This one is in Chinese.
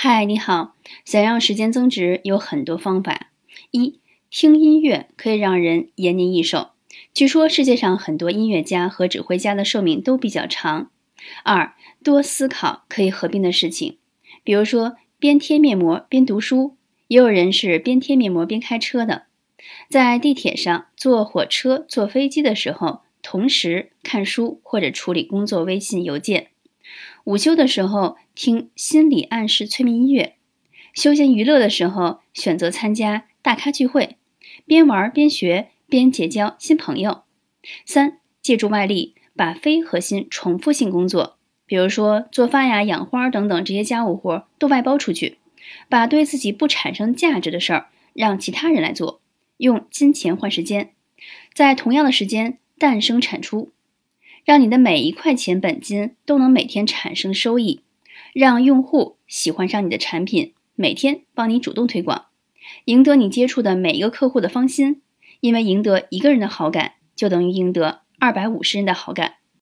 嗨，你好！想让时间增值有很多方法。一，听音乐可以让人延年益寿。据说世界上很多音乐家和指挥家的寿命都比较长。二，多思考可以合并的事情，比如说边贴面膜边读书，也有人是边贴面膜边开车的。在地铁上、坐火车、坐飞机的时候，同时看书或者处理工作微信邮件。午休的时候听心理暗示催眠音乐，休闲娱乐的时候选择参加大咖聚会，边玩边学边结交新朋友。三、借助外力，把非核心重复性工作，比如说做饭呀、养花等等这些家务活都外包出去，把对自己不产生价值的事儿让其他人来做，用金钱换时间，在同样的时间诞生产出。让你的每一块钱本金都能每天产生收益，让用户喜欢上你的产品，每天帮你主动推广，赢得你接触的每一个客户的芳心。因为赢得一个人的好感，就等于赢得二百五十人的好感。